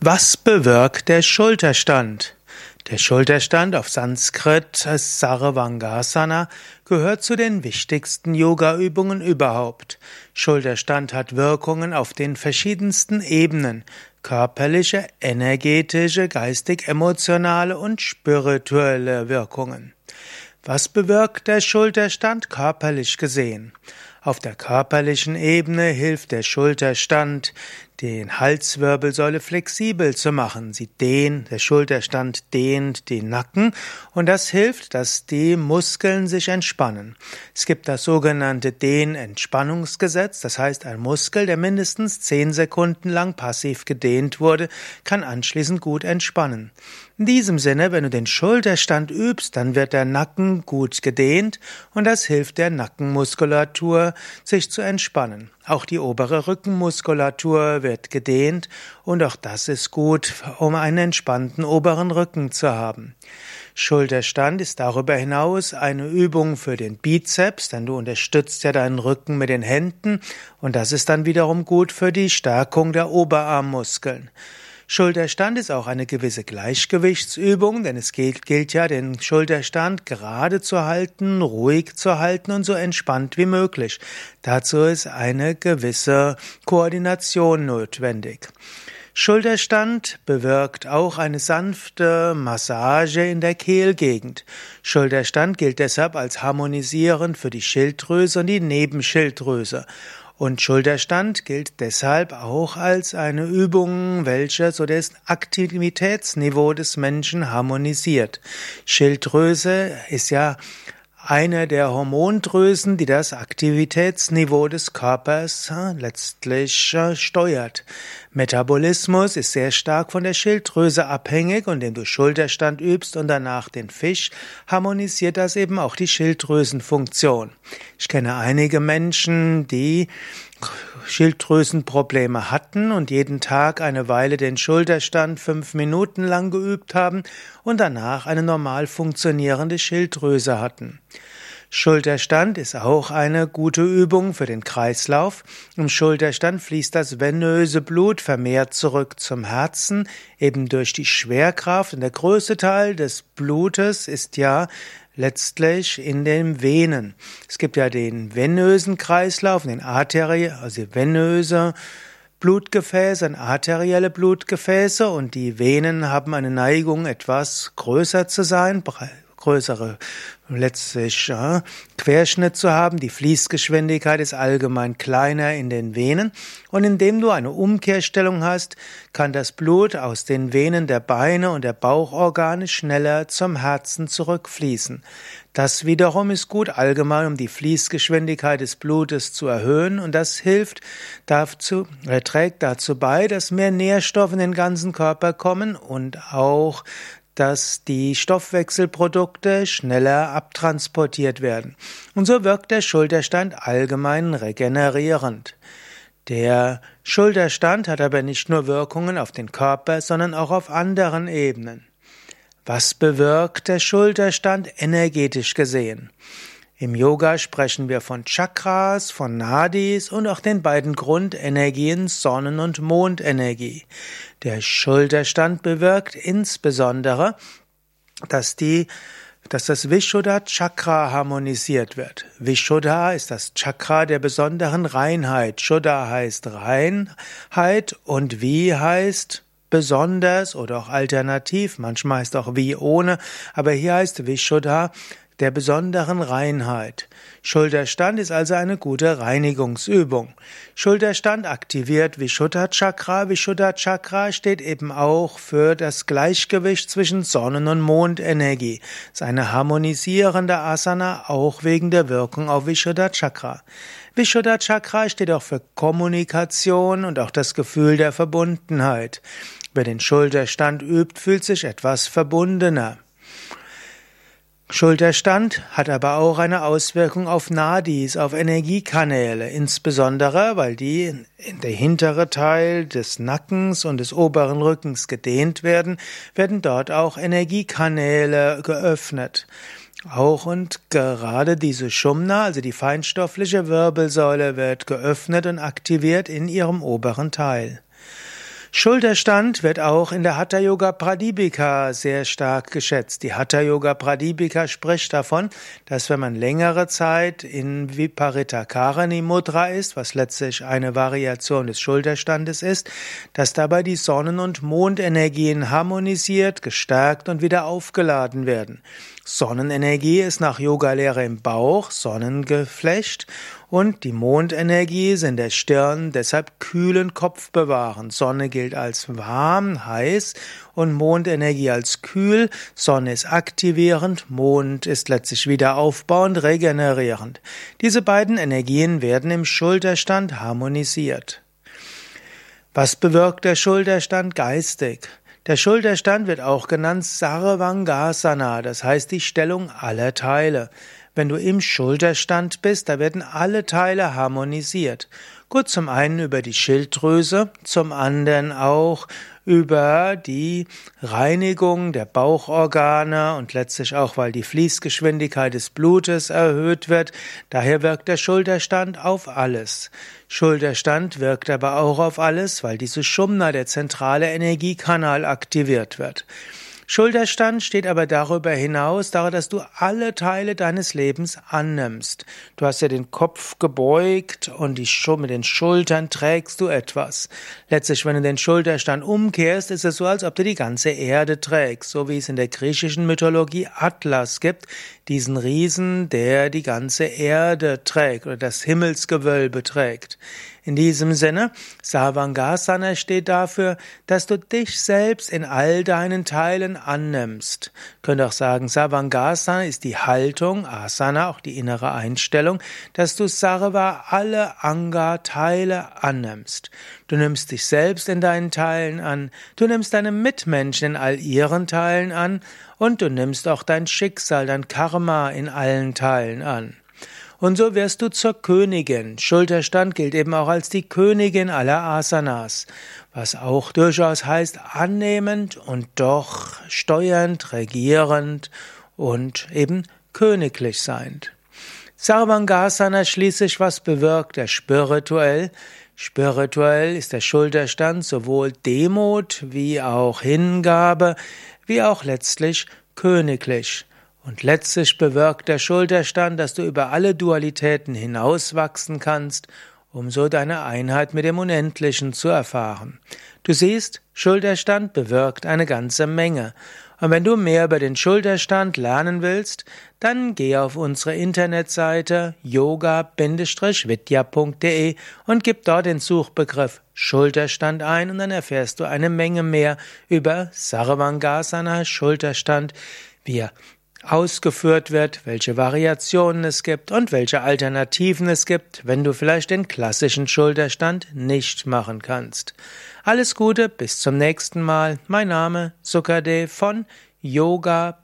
Was bewirkt der Schulterstand? Der Schulterstand auf Sanskrit Sarvangasana gehört zu den wichtigsten Yoga-Übungen überhaupt. Schulterstand hat Wirkungen auf den verschiedensten Ebenen. Körperliche, energetische, geistig-emotionale und spirituelle Wirkungen. Was bewirkt der Schulterstand körperlich gesehen? Auf der körperlichen Ebene hilft der Schulterstand, den Halswirbelsäule flexibel zu machen. Sie dehnt, der Schulterstand dehnt den Nacken und das hilft, dass die Muskeln sich entspannen. Es gibt das sogenannte Dehnentspannungsgesetz, das heißt, ein Muskel, der mindestens zehn Sekunden lang passiv gedehnt wurde, kann anschließend gut entspannen. In diesem Sinne, wenn du den Schulterstand übst, dann wird der Nacken gut gedehnt und das hilft der Nackenmuskulatur, sich zu entspannen. Auch die obere Rückenmuskulatur wird gedehnt und auch das ist gut, um einen entspannten oberen Rücken zu haben. Schulterstand ist darüber hinaus eine Übung für den Bizeps, denn du unterstützt ja deinen Rücken mit den Händen und das ist dann wiederum gut für die Stärkung der Oberarmmuskeln. Schulterstand ist auch eine gewisse Gleichgewichtsübung, denn es gilt, gilt ja, den Schulterstand gerade zu halten, ruhig zu halten und so entspannt wie möglich. Dazu ist eine gewisse Koordination notwendig. Schulterstand bewirkt auch eine sanfte Massage in der Kehlgegend. Schulterstand gilt deshalb als harmonisierend für die Schilddrüse und die Nebenschilddrüse. Und Schulterstand gilt deshalb auch als eine Übung, welche so das Aktivitätsniveau des Menschen harmonisiert. Schilddrüse ist ja eine der Hormondrüsen, die das Aktivitätsniveau des Körpers äh, letztlich äh, steuert. Metabolismus ist sehr stark von der Schilddrüse abhängig und indem du Schulterstand übst und danach den Fisch, harmonisiert das eben auch die Schilddrüsenfunktion. Ich kenne einige Menschen, die Schilddrüsenprobleme hatten und jeden Tag eine Weile den Schulterstand fünf Minuten lang geübt haben und danach eine normal funktionierende Schilddrüse hatten. Schulterstand ist auch eine gute Übung für den Kreislauf. Im Schulterstand fließt das venöse Blut vermehrt zurück zum Herzen, eben durch die Schwerkraft. Und der größte Teil des Blutes ist ja letztlich in den Venen. Es gibt ja den venösen Kreislauf, den arteriellen, also venöse Blutgefäße und arterielle Blutgefäße und die Venen haben eine Neigung, etwas größer zu sein, größere letztlich äh, Querschnitt zu haben. Die Fließgeschwindigkeit ist allgemein kleiner in den Venen. Und indem du eine Umkehrstellung hast, kann das Blut aus den Venen der Beine und der Bauchorgane schneller zum Herzen zurückfließen. Das wiederum ist gut allgemein, um die Fließgeschwindigkeit des Blutes zu erhöhen und das hilft dazu, er trägt dazu bei, dass mehr Nährstoffe in den ganzen Körper kommen und auch dass die Stoffwechselprodukte schneller abtransportiert werden. Und so wirkt der Schulterstand allgemein regenerierend. Der Schulterstand hat aber nicht nur Wirkungen auf den Körper, sondern auch auf anderen Ebenen. Was bewirkt der Schulterstand energetisch gesehen? Im Yoga sprechen wir von Chakras, von Nadis und auch den beiden Grundenergien Sonnen- und Mondenergie. Der Schulterstand bewirkt insbesondere, dass die dass das Vishuddha Chakra harmonisiert wird. Vishuddha ist das Chakra der besonderen Reinheit. Shuddha heißt Reinheit und wie heißt besonders oder auch alternativ. Manchmal heißt auch wie ohne, aber hier heißt Vishuddha der besonderen Reinheit. Schulterstand ist also eine gute Reinigungsübung. Schulterstand aktiviert Vishuddha Chakra. Vishuddha Chakra steht eben auch für das Gleichgewicht zwischen Sonnen- und Mondenergie. Es ist eine harmonisierende Asana, auch wegen der Wirkung auf Vishuddha Chakra. Vishuddha Chakra steht auch für Kommunikation und auch das Gefühl der Verbundenheit. Wer den Schulterstand übt, fühlt sich etwas verbundener. Schulterstand hat aber auch eine Auswirkung auf Nadis, auf Energiekanäle, insbesondere weil die in der hintere Teil des Nackens und des oberen Rückens gedehnt werden, werden dort auch Energiekanäle geöffnet. Auch und gerade diese Schumna, also die feinstoffliche Wirbelsäule, wird geöffnet und aktiviert in ihrem oberen Teil. Schulterstand wird auch in der Hatha Yoga Pradipika sehr stark geschätzt. Die Hatha Yoga Pradipika spricht davon, dass wenn man längere Zeit in Viparita Karani Mudra ist, was letztlich eine Variation des Schulterstandes ist, dass dabei die Sonnen- und Mondenergien harmonisiert, gestärkt und wieder aufgeladen werden. Sonnenenergie ist nach Yogalehre im Bauch, Sonnengeflecht und die Mondenergie ist in der Stirn, deshalb kühlen Kopf bewahren. Sonne gilt als warm, heiß und Mondenergie als kühl. Sonne ist aktivierend, Mond ist letztlich wieder aufbauend, regenerierend. Diese beiden Energien werden im Schulterstand harmonisiert. Was bewirkt der Schulterstand geistig? Der Schulterstand wird auch genannt Sarvangasana, das heißt die Stellung aller Teile. Wenn du im Schulterstand bist, da werden alle Teile harmonisiert. Gut, zum einen über die Schilddrüse, zum anderen auch über die Reinigung der Bauchorgane und letztlich auch, weil die Fließgeschwindigkeit des Blutes erhöht wird. Daher wirkt der Schulterstand auf alles. Schulterstand wirkt aber auch auf alles, weil diese Schumna, der zentrale Energiekanal, aktiviert wird. Schulterstand steht aber darüber hinaus, dass du alle Teile deines Lebens annimmst. Du hast ja den Kopf gebeugt und mit den Schultern trägst du etwas. Letztlich, wenn du den Schulterstand umkehrst, ist es so, als ob du die ganze Erde trägst, so wie es in der griechischen Mythologie Atlas gibt, diesen Riesen, der die ganze Erde trägt oder das Himmelsgewölbe trägt. In diesem Sinne, Savangasana steht dafür, dass du dich selbst in all deinen Teilen annimmst. Könnt auch sagen, Savangasana ist die Haltung, Asana auch die innere Einstellung, dass du Sarva alle Anga-Teile annimmst. Du nimmst dich selbst in deinen Teilen an, du nimmst deine Mitmenschen in all ihren Teilen an und du nimmst auch dein Schicksal, dein Karma in allen Teilen an. Und so wirst du zur Königin. Schulterstand gilt eben auch als die Königin aller Asanas, was auch durchaus heißt annehmend und doch steuernd, regierend und eben königlich seiend. Sarvangasana schließlich was bewirkt er spirituell. Spirituell ist der Schulterstand sowohl Demut wie auch Hingabe, wie auch letztlich königlich. Und letztlich bewirkt der Schulterstand, dass du über alle Dualitäten hinauswachsen kannst, um so deine Einheit mit dem Unendlichen zu erfahren. Du siehst, Schulterstand bewirkt eine ganze Menge. Und wenn du mehr über den Schulterstand lernen willst, dann geh auf unsere Internetseite yoga-vidya.de und gib dort den Suchbegriff Schulterstand ein und dann erfährst du eine Menge mehr über Sarvangasana, Schulterstand, wie er ausgeführt wird, welche Variationen es gibt und welche Alternativen es gibt, wenn du vielleicht den klassischen Schulterstand nicht machen kannst. Alles Gute, bis zum nächsten Mal. Mein Name Sukade von yoga-vidya.de